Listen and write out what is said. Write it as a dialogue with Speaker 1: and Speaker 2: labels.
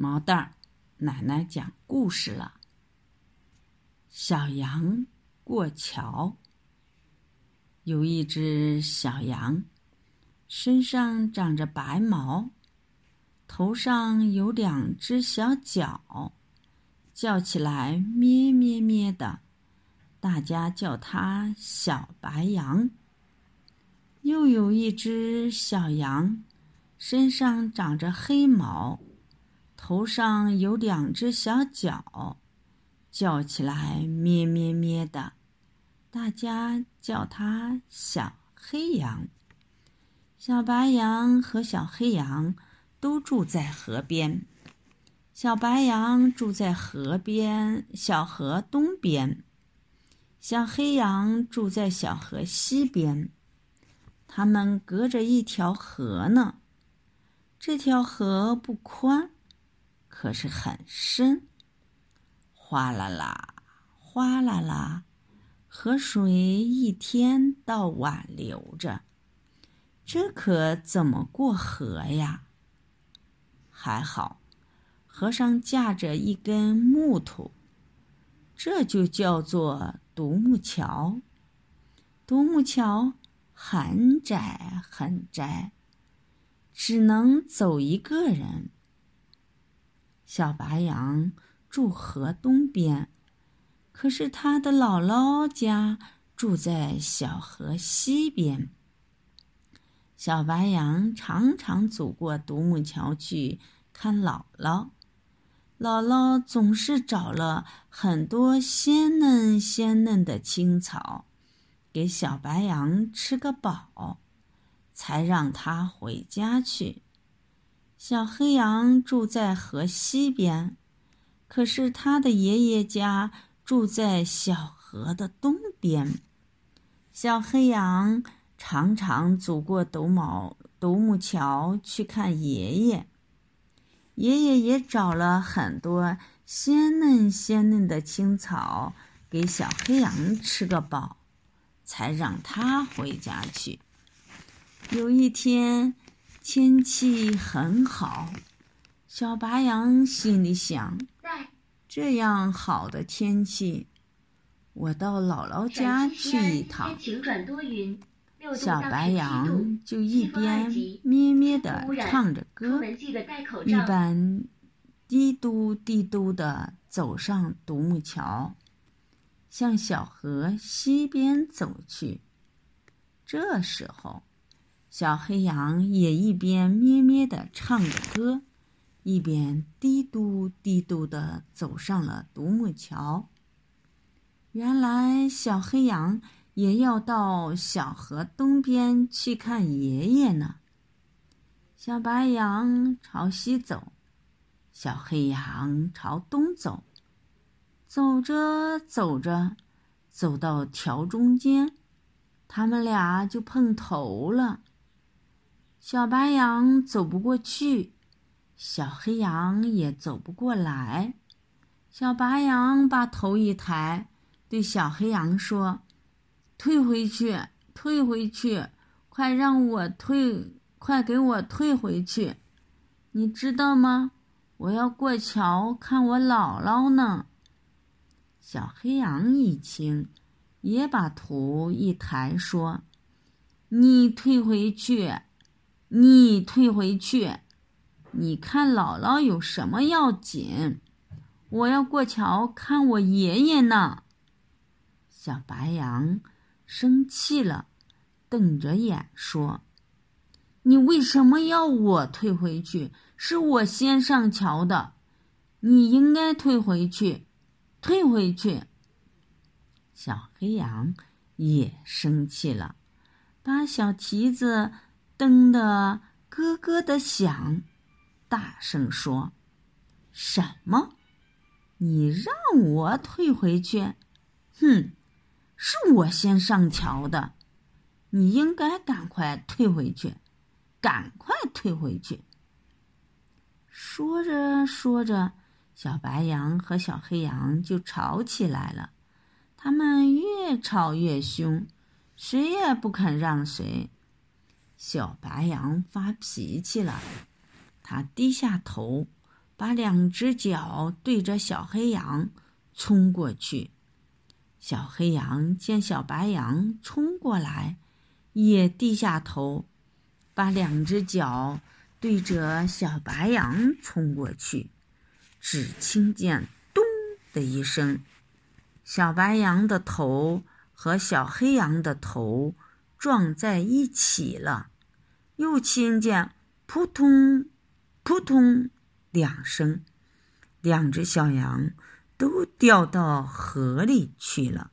Speaker 1: 毛蛋儿，奶奶讲故事了。小羊过桥。有一只小羊，身上长着白毛，头上有两只小角，叫起来咩咩咩的，大家叫它小白羊。又有一只小羊，身上长着黑毛。头上有两只小脚，叫起来咩咩咩的，大家叫它小黑羊。小白羊和小黑羊都住在河边，小白羊住在河边小河东边，小黑羊住在小河西边，它们隔着一条河呢。这条河不宽。可是很深，哗啦啦，哗啦啦，河水一天到晚流着，这可怎么过河呀？还好，河上架着一根木头，这就叫做独木桥。独木桥很窄很窄，只能走一个人。小白羊住河东边，可是他的姥姥家住在小河西边。小白羊常常走过独木桥去看姥姥，姥姥总是找了很多鲜嫩鲜嫩的青草，给小白羊吃个饱，才让它回家去。小黑羊住在河西边，可是他的爷爷家住在小河的东边。小黑羊常常走过独毛独木桥去看爷爷，爷爷也找了很多鲜嫩鲜嫩的青草给小黑羊吃个饱，才让他回家去。有一天。天气很好，小白羊心里想：这样好的天气，我到姥姥家去一趟。小白羊就一边咩咩地唱着歌，一边滴嘟滴嘟地走上独木桥，向小河西边走去。这时候。小黑羊也一边咩咩地唱着歌，一边滴嘟滴嘟地走上了独木桥。原来小黑羊也要到小河东边去看爷爷呢。小白羊朝西走，小黑羊朝东走。走着走着，走到桥中间，他们俩就碰头了。小白羊走不过去，小黑羊也走不过来。小白羊把头一抬，对小黑羊说：“退回去，退回去，快让我退，快给我退回去！你知道吗？我要过桥看我姥姥呢。”小黑羊一听，也把头一抬，说：“你退回去。”你退回去，你看姥姥有什么要紧？我要过桥看我爷爷呢。小白羊生气了，瞪着眼说：“你为什么要我退回去？是我先上桥的，你应该退回去，退回去。”小黑羊也生气了，把小蹄子。蹬得咯咯的响，大声说：“什么？你让我退回去？哼，是我先上桥的，你应该赶快退回去，赶快退回去。”说着说着，小白羊和小黑羊就吵起来了。他们越吵越凶，谁也不肯让谁。小白羊发脾气了，它低下头，把两只脚对着小黑羊冲过去。小黑羊见小白羊冲过来，也低下头，把两只脚对着小白羊冲过去。只听见“咚”的一声，小白羊的头和小黑羊的头撞在一起了。又听见“扑通，扑通”两声，两只小羊都掉到河里去了。